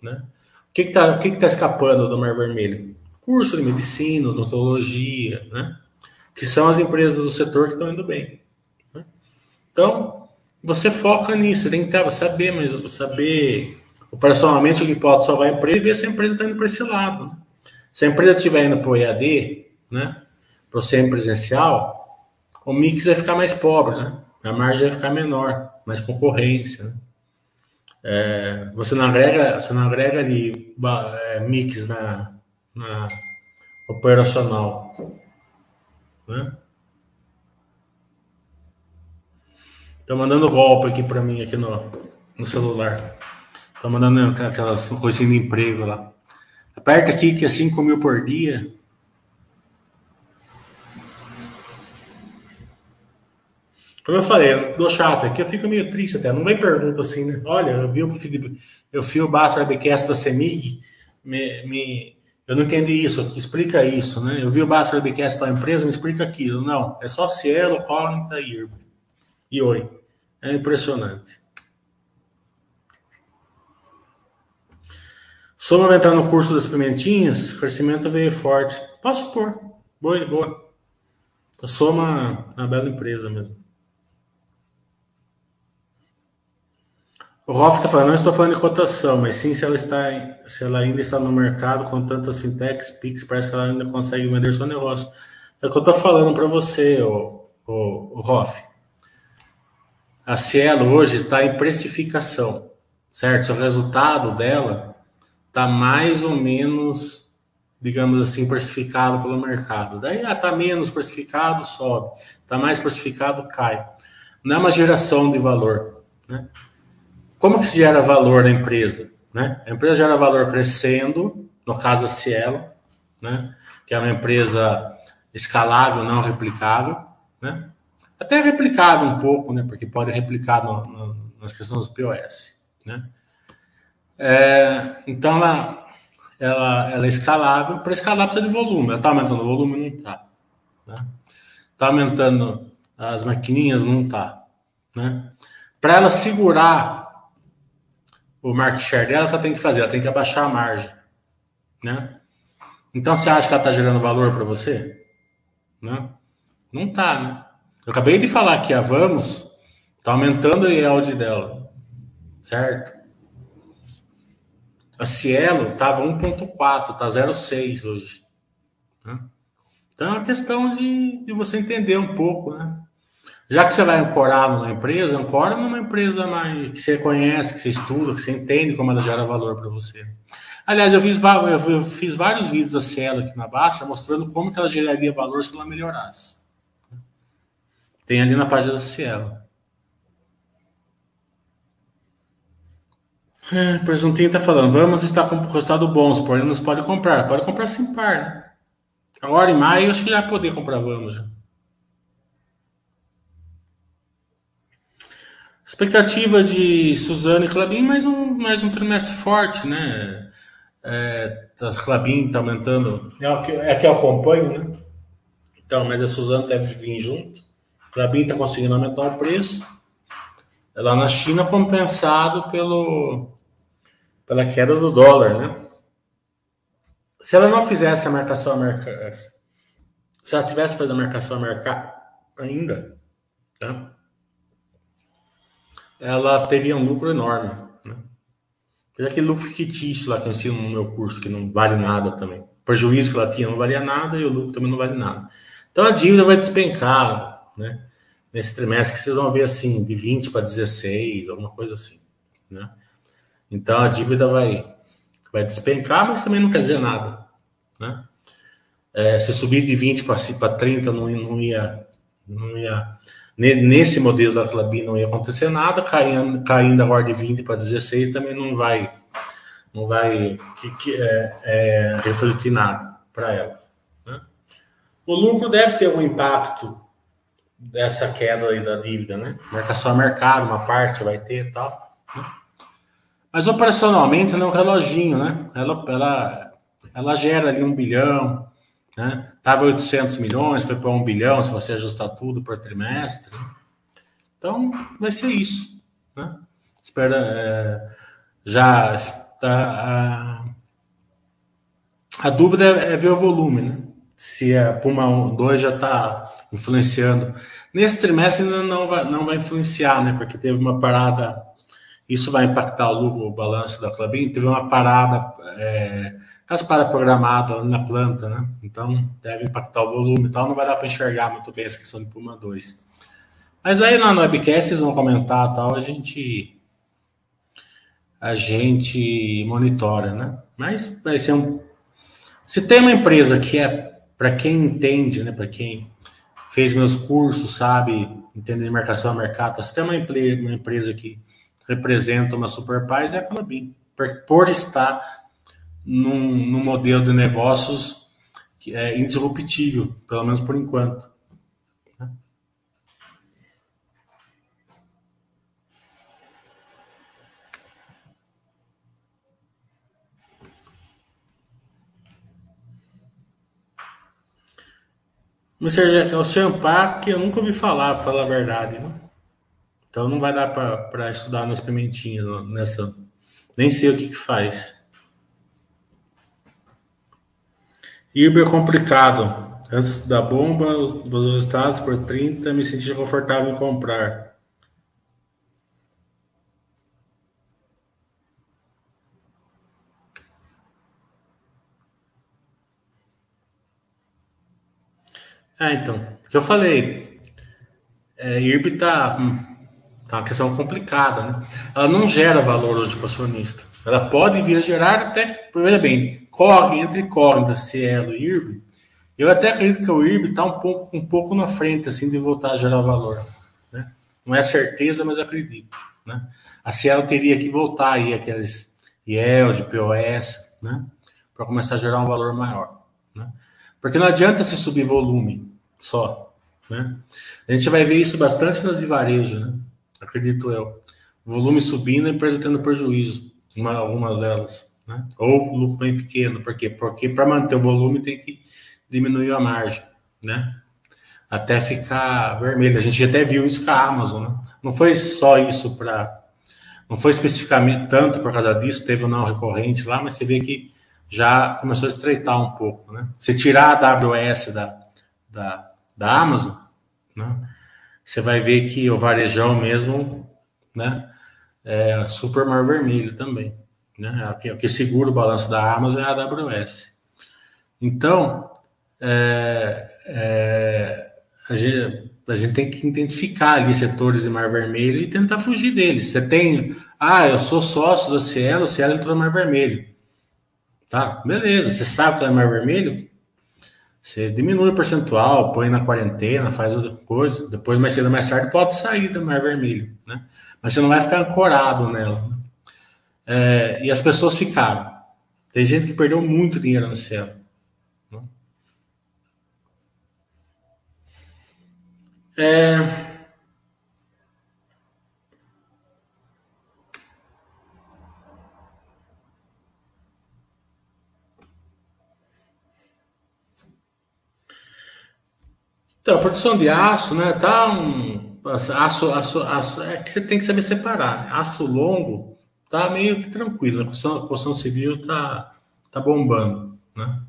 [SPEAKER 1] né? O que está que que tá escapando do mar vermelho? Curso de medicina, odontologia, né? que são as empresas do setor que estão indo bem. Né? Então, você foca nisso, tem que saber, mas saber operacionalmente o que pode salvar a empresa e ver se a empresa está indo para esse lado. Né? Se a empresa estiver indo para o EAD, né, para o semi-presencial, o mix vai ficar mais pobre, né? A margem vai ficar menor, mais concorrência. Né? É, você não agrega, você não agrega ali é, mix na, na operacional, né? Tá mandando golpe aqui para mim aqui no, no celular. Tá mandando aquelas coisinhas de emprego lá. Aperta aqui que é 5 mil por dia. Como eu falei, eu dou chato aqui, eu fico meio triste até. Não vem pergunta assim, né? Olha, eu vi o eu vi o Basso Webcast da CEMIG, me, me, eu não entendi isso, explica isso, né? Eu vi o Basso Webcast da empresa, me explica aquilo. Não, é só Cielo, Cognita e Irbo. E Oi. É impressionante. Sobre entrar no curso das pimentinhas, crescimento veio forte. Posso pôr. Boa, boa. Soma é uma bela empresa mesmo. O Rolf está falando, não estou falando de cotação, mas sim se ela, está, se ela ainda está no mercado com tantas fintechs, Pix, parece que ela ainda consegue vender seu negócio. É o que eu estou falando para você, o, o, o Rolf. A Cielo hoje está em precificação, certo? O resultado dela está mais ou menos, digamos assim, precificado pelo mercado. Daí, ah, tá menos precificado, sobe. Está mais precificado, cai. Não é uma geração de valor. Né? Como que se gera valor na empresa? Né? A empresa gera valor crescendo, no caso a Cielo, né? que é uma empresa escalável, não replicável. Né? Até replicável um pouco, né? porque pode replicar no, no, nas questões dos POS. Né? É, então ela, ela, ela é escalável. Para escalar precisa de volume. Ela está aumentando o volume? Não está. Né? Está aumentando as maquininhas? Não está. Né? Para ela segurar o market share dela, ela tem que fazer? Ela tem que abaixar a margem. Né? Então você acha que ela está gerando valor para você? Né? Não está, né? Eu acabei de falar que a Vamos está aumentando o yield dela, certo? A Cielo estava 1,4, está 0,6 hoje. Né? Então é uma questão de, de você entender um pouco, né? Já que você vai ancorar numa empresa, ancora numa empresa mais que você conhece, que você estuda, que você entende como ela gera valor para você. Aliás, eu fiz, eu fiz, vários vídeos da Cielo aqui na Baixa mostrando como que ela geraria valor se ela melhorasse. Tem ali na página da Cielo. É, o presuntinho tá falando, vamos estar com resultado bons, porém nos pode comprar. Pode comprar sem par, né? Agora em maio acho que já vai poder comprar vamos já. Expectativa de Suzano e Clabin, mais um, mais um trimestre forte, né? É, a Clabin está aumentando. É a, que, é que eu acompanho, né? Então, mas a Suzano deve vir junto. Clabin está conseguindo aumentar o preço. É lá na China compensado pelo pela queda do dólar, né? Se ela não fizesse a marcação americana, se ela tivesse feito a marcação americana ainda, tá? Ela teria um lucro enorme, né? Aquele lucro fictício lá que eu ensino no meu curso, que não vale nada também. O prejuízo que ela tinha não valia nada e o lucro também não vale nada. Então a dívida vai despencar, né? Nesse trimestre que vocês vão ver assim, de 20 para 16, alguma coisa assim, né? Então a dívida vai, vai despencar, mas também não quer dizer nada. Né? É, se subir de 20 para 30 não, não, ia, não ia. Nesse modelo da Clabin não ia acontecer nada, caindo, caindo agora de 20 para 16 também não vai não vai que, que, é, é, refletir nada para ela. Né? O lucro deve ter um impacto dessa queda aí da dívida, né? Marcação a mercado, uma parte vai ter e tal. Mas operacionalmente ela é um reloginho, né? Ela, ela, ela gera ali um bilhão, né? Tava 800 milhões, foi para um bilhão se você ajustar tudo por trimestre. Então vai ser isso, né? Espera, é, já a, a dúvida é ver o volume, né? Se a Puma 2 já está influenciando. Nesse trimestre ainda não vai, não vai influenciar, né? Porque teve uma parada. Isso vai impactar o o balanço da Clabin. Teve uma parada, é, as paradas programadas na planta, né? Então deve impactar o volume e tal. Não vai dar para enxergar muito bem essa questão de Puma 2. Mas aí lá no webcast vocês vão comentar tal, a gente a gente monitora, né? Mas vai ser um se tem uma empresa que é para quem entende, né, para quem fez meus cursos, sabe, entender marcação a mercado, se tem uma empresa que representa uma super paz é a Clabin, por, estar num, num modelo de negócios que é indisruptível, pelo menos por enquanto. Mr. Ocean Park eu nunca ouvi falar, para falar a verdade. Né? Então não vai dar para estudar nas pimentinhas nessa. Nem sei o que, que faz. Iber complicado. Antes da bomba, os, os resultados por 30, me senti confortável em comprar. Ah, então, o que eu falei, é, IRB tá, tá uma questão complicada, né? Ela não gera valor hoje para o acionista. Ela pode vir a gerar até, veja bem, corre entre da Cielo e IRB. Eu até acredito que o IRB está um pouco, um pouco na frente, assim, de voltar a gerar valor. Né? Não é certeza, mas acredito. Né? A Cielo teria que voltar aí, aqueles IELD, POS, né? Para começar a gerar um valor maior. Né? Porque não adianta se subir volume só. Né? A gente vai ver isso bastante nas de varejo, né? Acredito eu. Volume subindo, a empresa tendo prejuízo, uma, algumas delas. Né? Ou lucro bem pequeno. Por quê? Porque para manter o volume tem que diminuir a margem. Né? Até ficar vermelho. A gente até viu isso com a Amazon. Né? Não foi só isso para. Não foi especificamente tanto por causa disso, teve o não recorrente lá, mas você vê que já começou a estreitar um pouco. Né? Se tirar a AWS da, da, da Amazon, né? Você vai ver que o varejão mesmo, né? É super mar vermelho também, né? O que segura o balanço da Amazon é a AWS. Então, é, é, a, gente, a gente tem que identificar ali setores de mar vermelho e tentar fugir deles. Você tem, ah, eu sou sócio da Cielo, o Cielo entrou no mar vermelho. Tá, beleza, você sabe que é mar vermelho? Você diminui o percentual, põe na quarentena, faz outra coisa, depois mais cedo ou mais tarde pode sair do mar vermelho, né? Mas você não vai ficar ancorado nela. Né? É, e as pessoas ficaram. Tem gente que perdeu muito dinheiro no céu. Né? É, Então, a produção de aço, né, tá um aço, aço, aço, é que você tem que saber separar. Né? Aço longo tá meio que tranquilo, né? a construção, a construção civil tá, tá bombando, né?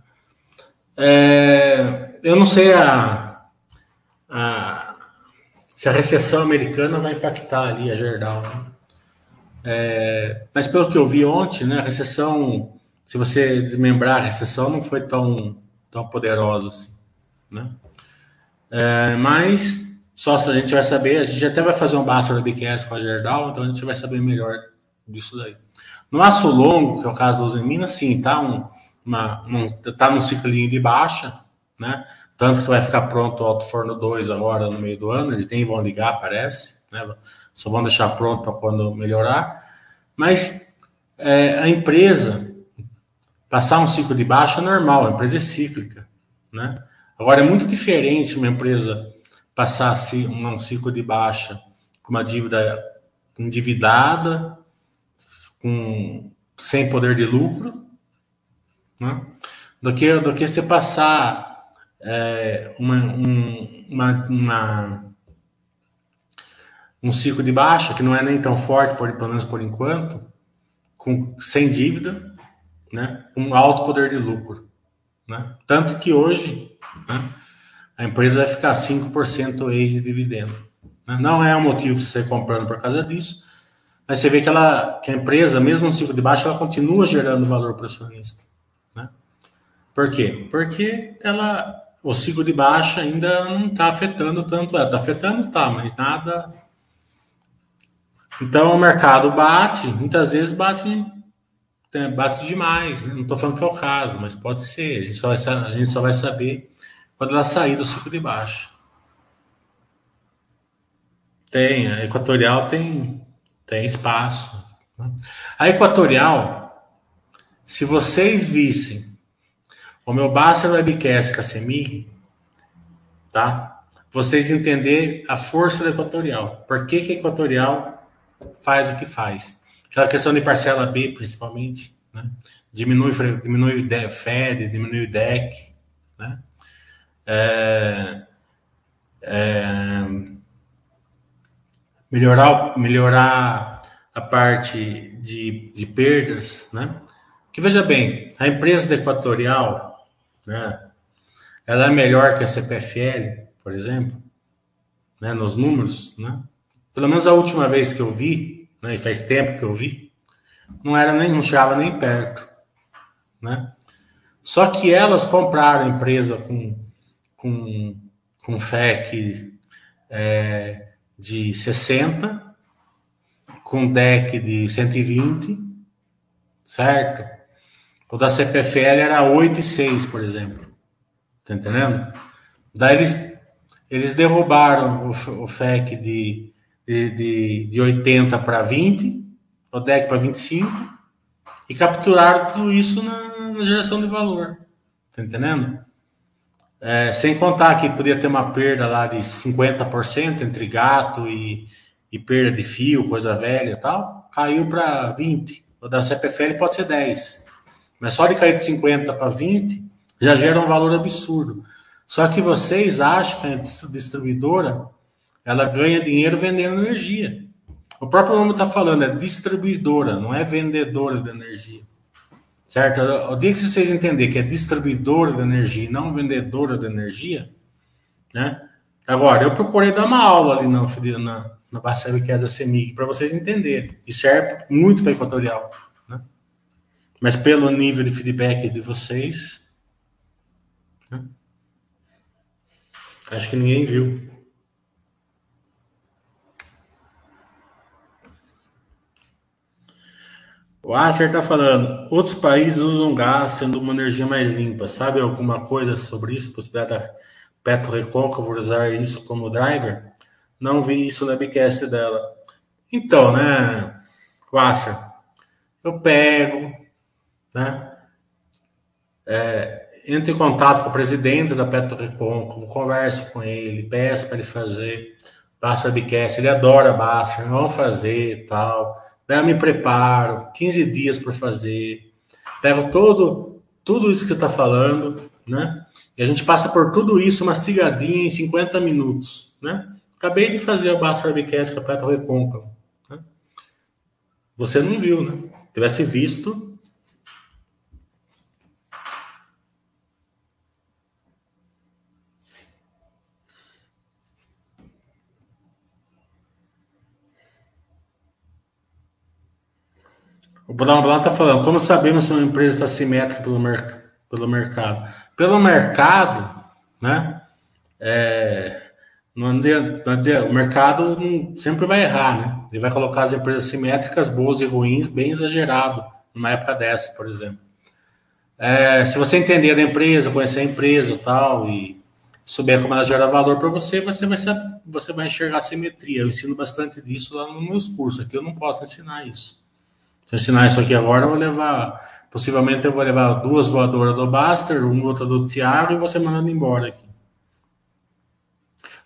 [SPEAKER 1] É, eu não sei a, a, se a recessão americana vai impactar ali a Gerdau, né? é, mas pelo que eu vi ontem, né, a recessão, se você desmembrar a recessão, não foi tão, tão poderosa assim, né? É, mas só se a gente vai saber, a gente até vai fazer um Basta BQS com a Gerdau, então a gente vai saber melhor disso daí. No aço longo, que é o caso da Usemina, sim, tá, um, uma, um, tá num ciclinho de baixa, né? Tanto que vai ficar pronto o Alto Forno 2 agora no meio do ano, eles nem vão ligar, parece, né? Só vão deixar pronto para quando melhorar. Mas é, a empresa passar um ciclo de baixa é normal, a empresa é cíclica, né? Agora, é muito diferente uma empresa passar um ciclo de baixa com uma dívida endividada, com, sem poder de lucro, né? do, que, do que você passar é, uma, um, uma, uma, um ciclo de baixa, que não é nem tão forte, por, pelo menos por enquanto, com, sem dívida, né? com alto poder de lucro. Né? Tanto que hoje né? a empresa vai ficar 5% ex de dividendo. Né? Não é um motivo de você comprando por causa disso, mas você vê que, ela, que a empresa, mesmo no ciclo de baixo, ela continua gerando valor para o acionista. Né? Por quê? Porque ela, o ciclo de baixa ainda não está afetando tanto ela. Está afetando, tá, mas nada. Então o mercado bate, muitas vezes bate, bate demais. Né? Não estou falando que é o caso, mas pode ser. A gente, só vai, a gente só vai saber quando ela sair do ciclo de baixa. Tem, a Equatorial tem, tem espaço. Né? A Equatorial, se vocês vissem o meu Basta Webcast com a Semig, tá? Vocês entender a força da Equatorial. Por que, que a Equatorial faz o que faz? Aquela questão de parcela B, principalmente, né? Diminui, diminui o FED, diminui o DEC, né? É, é, melhorar, melhorar a parte de, de perdas, né? Que veja bem, a empresa da Equatorial, né? Ela é melhor que a CPFL, por exemplo, né? Nos números, né? Pelo menos a última vez que eu vi, né? E faz tempo que eu vi, não era nem, não chegava nem perto, né? Só que elas compraram a empresa com, com, com FEC é, de 60, com deck de 120, certo? O da CPFL era 8,6, por exemplo. Tá entendendo? Daí eles, eles derrubaram o, o FEC de, de, de, de 80 para 20, o deck para 25, e capturaram tudo isso na, na geração de valor. Tá entendendo? É, sem contar que podia ter uma perda lá de 50% entre gato e, e perda de fio, coisa velha e tal, caiu para 20. O da CPFL pode ser 10. Mas só de cair de 50 para 20 já gera um valor absurdo. Só que vocês acham que a distribuidora ela ganha dinheiro vendendo energia. O próprio nome está falando, é distribuidora, não é vendedora de energia. Certo? O dia que vocês entenderem que é distribuidora de energia e não vendedora de energia, né? Agora, eu procurei dar uma aula ali na, na, na Barcelona que é a CEMIG para vocês entenderem. E serve muito para Equatorial. Né? Mas pelo nível de feedback de vocês, né? acho que ninguém viu. O Acer está falando, outros países usam gás sendo uma energia mais limpa. Sabe alguma coisa sobre isso? Possibilidade da Petro Recôncavo usar isso como driver? Não vi isso na webcast dela. Então, né, Acer, eu pego, né, é, entro em contato com o presidente da Petro Recôncavo, converso com ele, peço para ele fazer, passa webcast, ele adora Basser, vamos fazer tal Daí eu me preparo, 15 dias para fazer, pego todo, tudo isso que você está falando, né? E a gente passa por tudo isso mastigadinho em 50 minutos, né? Acabei de fazer a Basta Webcast com a Petro Recôncavo. Né? Você não viu, né? Tivesse visto, O Bruno Bruno está falando, como sabemos se uma empresa está simétrica pelo, mer pelo mercado? Pelo mercado, né? É, não não o mercado sempre vai errar, né? Ele vai colocar as empresas simétricas, boas e ruins, bem exagerado, numa época dessa, por exemplo. É, se você entender da empresa, conhecer a empresa tal, e souber como ela gera valor para você, você vai, você vai enxergar simetria. Eu ensino bastante disso lá nos meus cursos. Aqui eu não posso ensinar isso. Se eu ensinar isso aqui agora, eu vou levar. Possivelmente eu vou levar duas voadoras do Baster, uma outra do Thiago e você mandando embora aqui.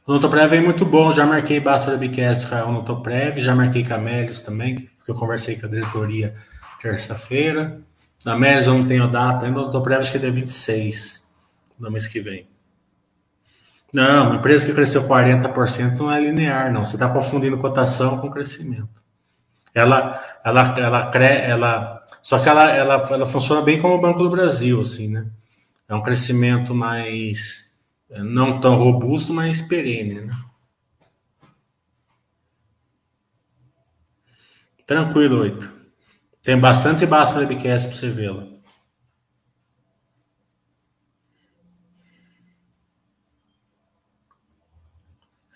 [SPEAKER 1] O Notoprev é muito bom, já marquei Baster Bicast com o Notoprev, já marquei com a Melis também, que eu conversei com a diretoria terça-feira. Na Melis eu não tenho data ainda, o Notoprev acho que é dia 26, no mês que vem. Não, uma empresa que cresceu 40% não é linear, não. Você está confundindo cotação com crescimento. Ela, ela, ela, ela, só que ela, ela, ela funciona bem como o Banco do Brasil, assim, né? É um crescimento mais, não tão robusto, mas perene. Né? Tranquilo, oito. Tem bastante basta webcast para você vê-la.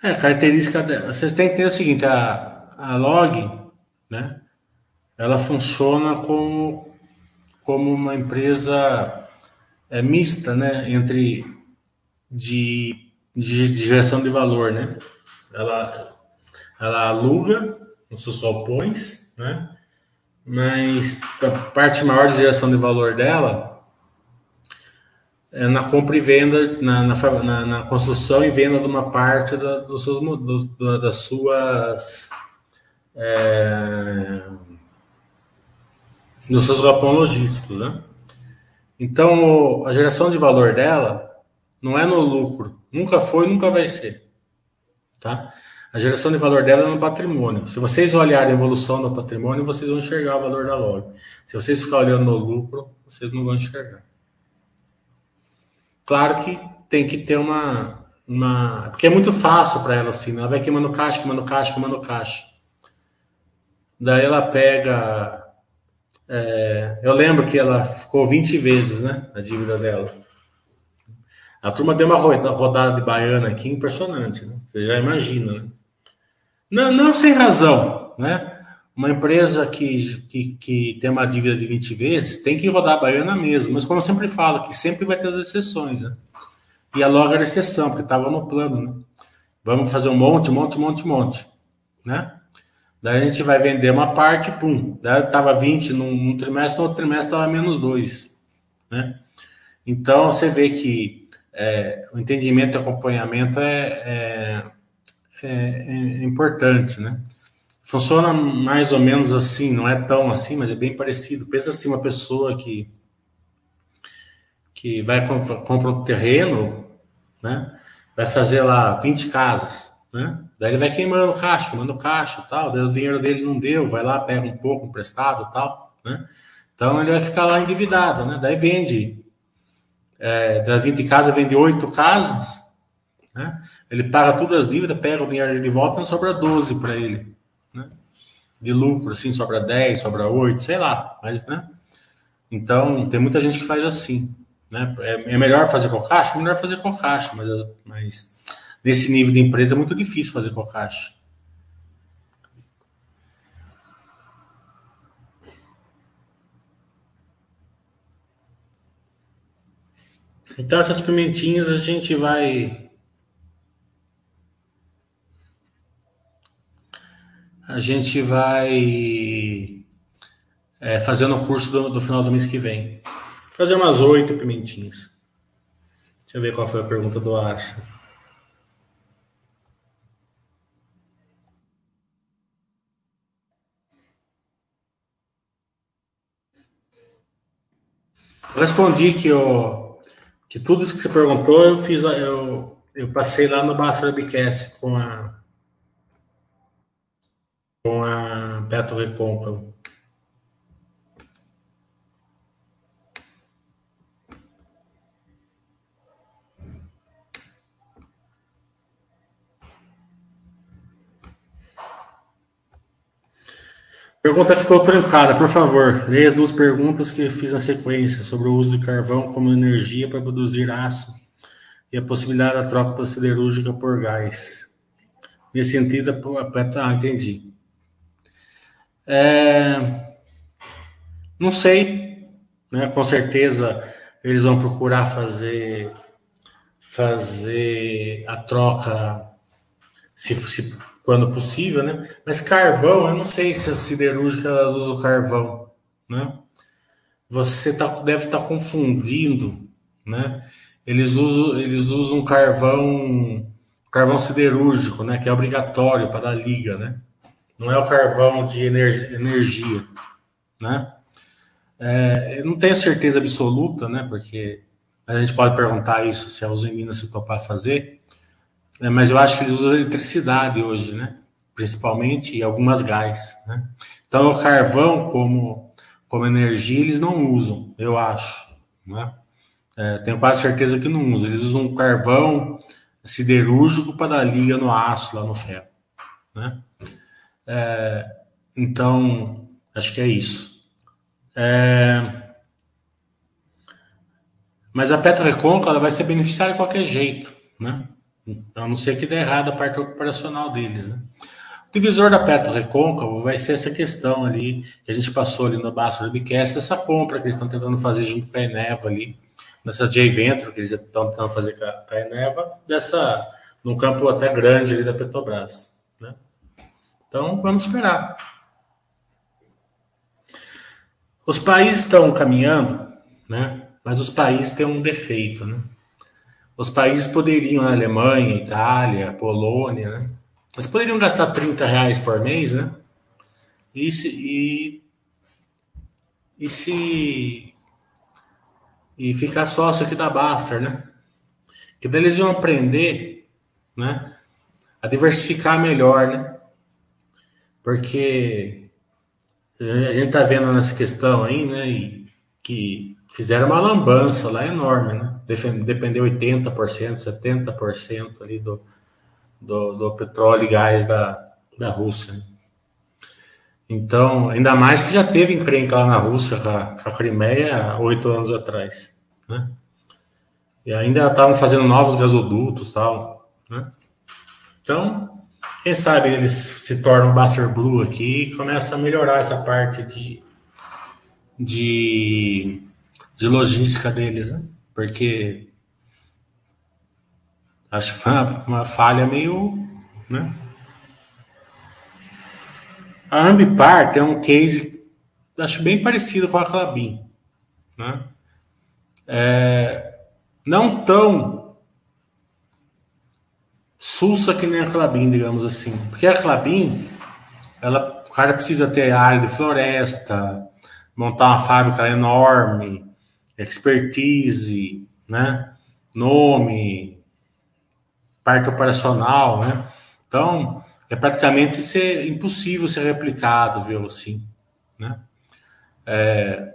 [SPEAKER 1] É, característica. Vocês têm que ter o seguinte, a, a log, né? Ela funciona como, como uma empresa é, mista, né? Entre de, de, de geração de valor, né? Ela, ela aluga os seus galpões, né? Mas a parte maior de geração de valor dela é, na compra e venda, na, na, na, construção e venda de uma parte da, dos seus, do, das suas. É, dos seus galpões logísticos, né? Então, a geração de valor dela não é no lucro, nunca foi, nunca vai ser, tá? A geração de valor dela é no patrimônio. Se vocês olharem a evolução do patrimônio, vocês vão enxergar o valor da log. Se vocês ficarem olhando no lucro, vocês não vão enxergar. Claro que tem que ter uma. uma porque é muito fácil para ela assim, né? ela vai queimando caixa, queimando caixa, queimando caixa. Daí ela pega. É, eu lembro que ela ficou 20 vezes, né? A dívida dela. A turma deu uma rodada de baiana aqui impressionante, né? Você já imagina, né? Não, não sem razão, né? Uma empresa que, que, que, tem uma dívida de 20 vezes tem que rodar a baiana mesmo, mas como eu sempre falo, que sempre vai ter as exceções, né? E a logo era exceção, porque estava no plano, né? Vamos fazer um monte, monte, monte, monte, né? Daí a gente vai vender uma parte, pum, daí estava 20 num, num trimestre, no outro trimestre estava menos 2, né? Então você vê que é, o entendimento e acompanhamento é, é, é, é importante, né? Funciona mais ou menos assim, não é tão assim, mas é bem parecido. Pensa assim, uma pessoa que que vai compra um terreno, né? Vai fazer lá 20 casas, né? Daí ele vai queimando caixa, queimando caixa e tal. Daí o dinheiro dele não deu, vai lá, pega um pouco emprestado tal, né? Então ele vai ficar lá endividado, né? Daí vende, é, das 20 casas, vende 8 casas, né? Ele paga todas as dívidas, pega o dinheiro de volta e sobra 12 para ele de lucro, assim, sobra 10, sobra 8, sei lá, mas, né? Então, tem muita gente que faz assim, né? É, é melhor fazer com caixa? Melhor fazer com caixa, mas, mas nesse nível de empresa é muito difícil fazer com caixa. Então, essas pimentinhas a gente vai a gente vai é, fazer no curso do, do, final do mês que vem. Fazer umas oito pimentinhas. Deixa eu ver qual foi a pergunta do Acha. Respondi que, eu, que tudo isso que você perguntou eu fiz, eu, eu passei lá no Basta Webcast com a com a Beto Recôncavo. Pergunta ficou trancada, por favor. Leia as duas perguntas que fiz na sequência sobre o uso de carvão como energia para produzir aço e a possibilidade da troca siderúrgica por gás. Nesse sentido, ah, entendi. É, não sei, né? Com certeza eles vão procurar fazer fazer a troca se, se quando possível, né? Mas carvão, eu não sei se as siderúrgicas usam carvão, né? Você tá, deve estar tá confundindo, né? Eles usam, eles usam carvão, carvão siderúrgico, né? Que é obrigatório para dar liga, né? não é o carvão de energia, né? É, eu não tenho certeza absoluta, né? Porque a gente pode perguntar isso se a Minas se topar fazer, né? mas eu acho que eles usam eletricidade hoje, né? Principalmente e algumas gás, né? Então o carvão como como energia eles não usam, eu acho, né? É, tenho quase certeza que não usam. Eles usam carvão siderúrgico para dar liga no aço, lá no ferro. Né? É, então, acho que é isso. É, mas a Petro Recôncavo ela vai ser beneficiária de qualquer jeito, né? A não ser que dê errado a parte operacional deles, né? O divisor da Petro Recôncavo vai ser essa questão ali que a gente passou ali no Baixo do Bicast, essa compra que eles estão tentando fazer junto com a Eneva ali, nessa J Venture que eles estão tentando fazer com a Eneva, dessa, num campo até grande ali da Petrobras, né? Então, vamos esperar. Os países estão caminhando, né? Mas os países têm um defeito, né? Os países poderiam, né? Alemanha, Itália, Polônia, né? Eles poderiam gastar 30 reais por mês, né? E se, e, e se e ficar sócio aqui da Baster, né? Que daí eles iam aprender, né? A diversificar melhor, né? Porque a gente tá vendo nessa questão aí, né? E que fizeram uma lambança lá enorme, né? Dependeu 80%, 70% ali do, do, do, petróleo e gás da, da Rússia. Né? Então, ainda mais que já teve encrenca lá na Rússia com a, Crimeia oito anos atrás, né? E ainda estavam fazendo novos gasodutos tal, né? Então, quem sabe eles se tornam Buster Blue aqui e começam a melhorar essa parte de, de de logística deles, né? Porque acho uma, uma falha meio, né? A Ambipar tem um case, acho bem parecido com a Clabin, né? É, não tão sulsa que nem a Clabin, digamos assim. Porque a Clabin, ela, o cara precisa ter área de floresta, montar uma fábrica enorme, expertise, né? nome, parte operacional, né? Então, é praticamente ser impossível ser replicado, viu, assim, né? É,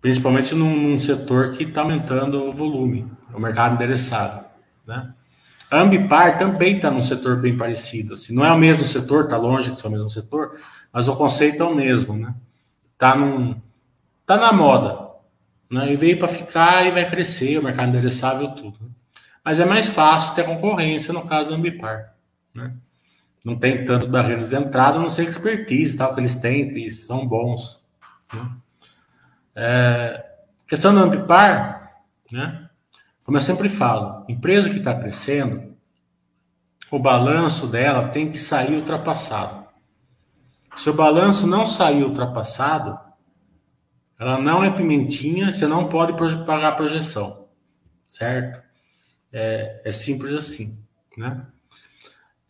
[SPEAKER 1] principalmente num, num, setor que está aumentando o volume, o mercado endereçado, né? A Ambipar também está num setor bem parecido, assim, não é o mesmo setor, está longe de ser o mesmo setor, mas o conceito é o mesmo, né? Está num, tá na moda. Né? E veio para ficar e vai crescer, o mercado endereçável, tudo. Né? Mas é mais fácil ter concorrência no caso do Ambipar. Né? Não tem tantas barreiras de entrada, a não ser expertise tal, que eles têm, e são bons. Né? É, questão do Ambipar, né? como eu sempre falo, empresa que está crescendo, o balanço dela tem que sair ultrapassado. Se o balanço não sair ultrapassado, ela não é pimentinha, você não pode pagar projeção, certo? É, é simples assim, né?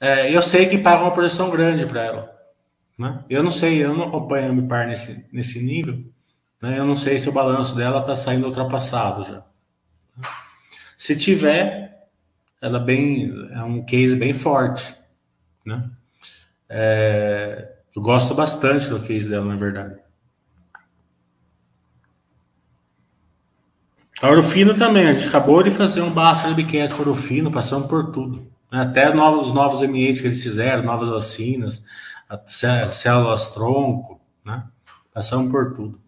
[SPEAKER 1] É, eu sei que paga uma projeção grande para ela, né? Eu não sei, eu não acompanho a MIPAR nesse, nesse nível, né? Eu não sei se o balanço dela está saindo ultrapassado já. Se tiver, ela é bem é um case bem forte, né? É, eu gosto bastante do case dela, na verdade. A Orofino também, a gente acabou de fazer um basta biquete com a Orofino, passando por tudo. Né? Até novos, os novos MAs que eles fizeram, novas vacinas, células tronco, né? Passamos por tudo.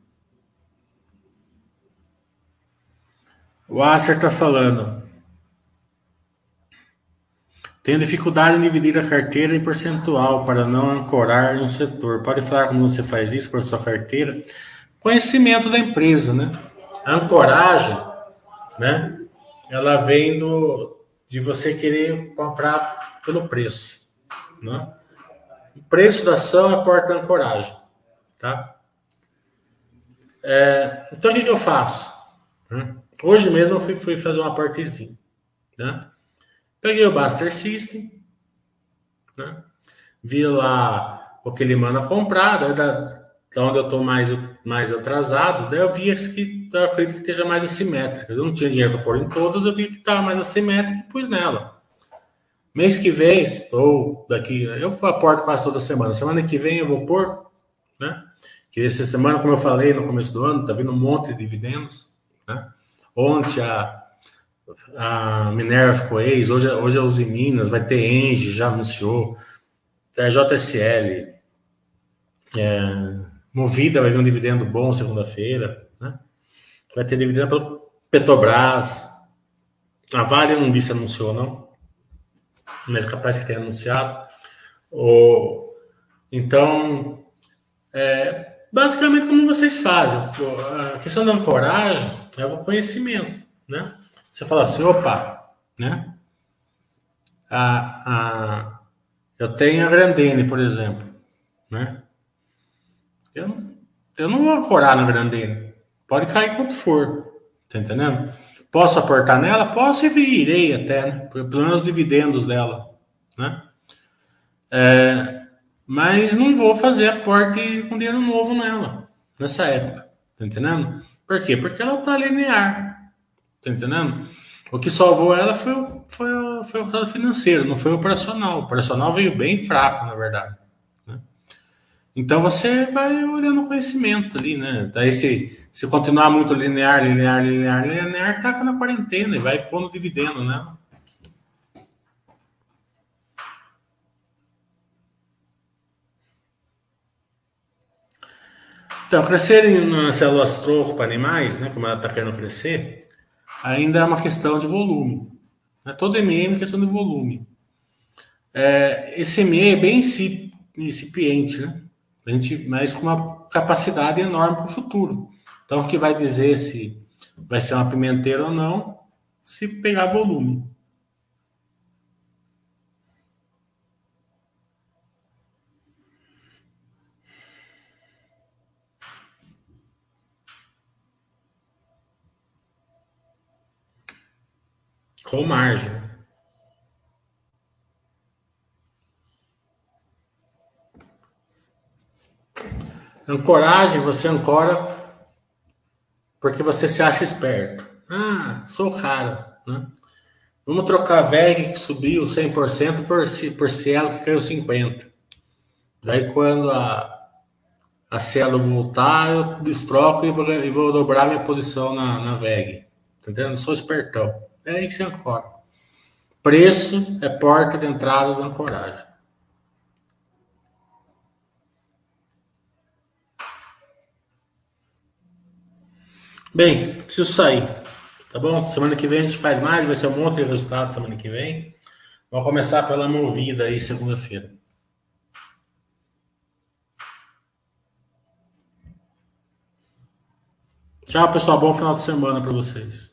[SPEAKER 1] O Acer está falando. Tenho dificuldade em dividir a carteira em percentual para não ancorar em um setor. Pode falar como você faz isso para sua carteira? Conhecimento da empresa, né? A ancoragem, né? Ela vem do, de você querer comprar pelo preço, né? O preço da ação é a porta da ancoragem, tá? É, então, o que, eu faço? Né? Hoje mesmo eu fui, fui fazer uma partezinha, né? Peguei o Buster System, né? Vi lá o que ele manda comprar, da, da onde eu estou mais, mais atrasado, daí eu vi que eu acredito que esteja mais assimétrica. Eu não tinha dinheiro para pôr em todas, eu vi que estava mais assimétrica e pus nela. Mês que vem, ou daqui, eu aporto quase toda semana. Semana que vem eu vou pôr, né? que essa semana, como eu falei no começo do ano, está vindo um monte de dividendos. Né? Ontem a, a Minerva ficou ex, hoje, hoje é Uzi Minas, vai ter Engie, já anunciou, a JSL, é, Movida vai vir um dividendo bom segunda-feira, né? vai ter dividendo pelo Petrobras, a Vale não disse anunciou, não, mas capaz que tenha anunciado. O, então, é, basicamente como vocês fazem. A questão da ancoragem é o conhecimento, né? Você fala assim, opa, né? A, a, eu tenho a Grandene, por exemplo, né? Eu, eu não vou ancorar na Grandene. Pode cair quanto for, tá entendendo? Posso aportar nela? Posso e irei até, né? Pelo menos os dividendos dela, né? É, mas não vou fazer aporte com dinheiro novo nela, nessa época. Tá entendendo? Por quê? Porque ela tá linear. Tá entendendo? O que salvou ela foi, foi, foi o resultado financeiro, não foi o operacional. O operacional veio bem fraco, na verdade. Então você vai olhando o conhecimento ali, né? Daí se, se continuar muito linear, linear, linear, linear, taca na quarentena e vai pondo dividendo, né? Então, crescer em células tronco para animais, né, como ela está querendo crescer, ainda é uma questão de volume. Né? Todo MM é questão de volume. É, esse ME é bem incipiente, né? A gente, mas com uma capacidade enorme para o futuro. Então, o que vai dizer se vai ser uma pimenteira ou não, se pegar volume. Com margem. Ancoragem, você ancora porque você se acha esperto. Ah, sou cara. Né? Vamos trocar a VEG que subiu 100% por, por Cielo que caiu 50%. Daí quando a, a Cielo voltar, eu destroco e vou, e vou dobrar minha posição na, na VEG. Tá? Sou espertão. É aí que se ancora. Preço é porta de entrada da ancoragem. Bem, preciso sair. Tá bom? Semana que vem a gente faz mais, vai ser um monte de resultado semana que vem. Vamos começar pela movida aí segunda-feira. Tchau, pessoal. Bom final de semana para vocês.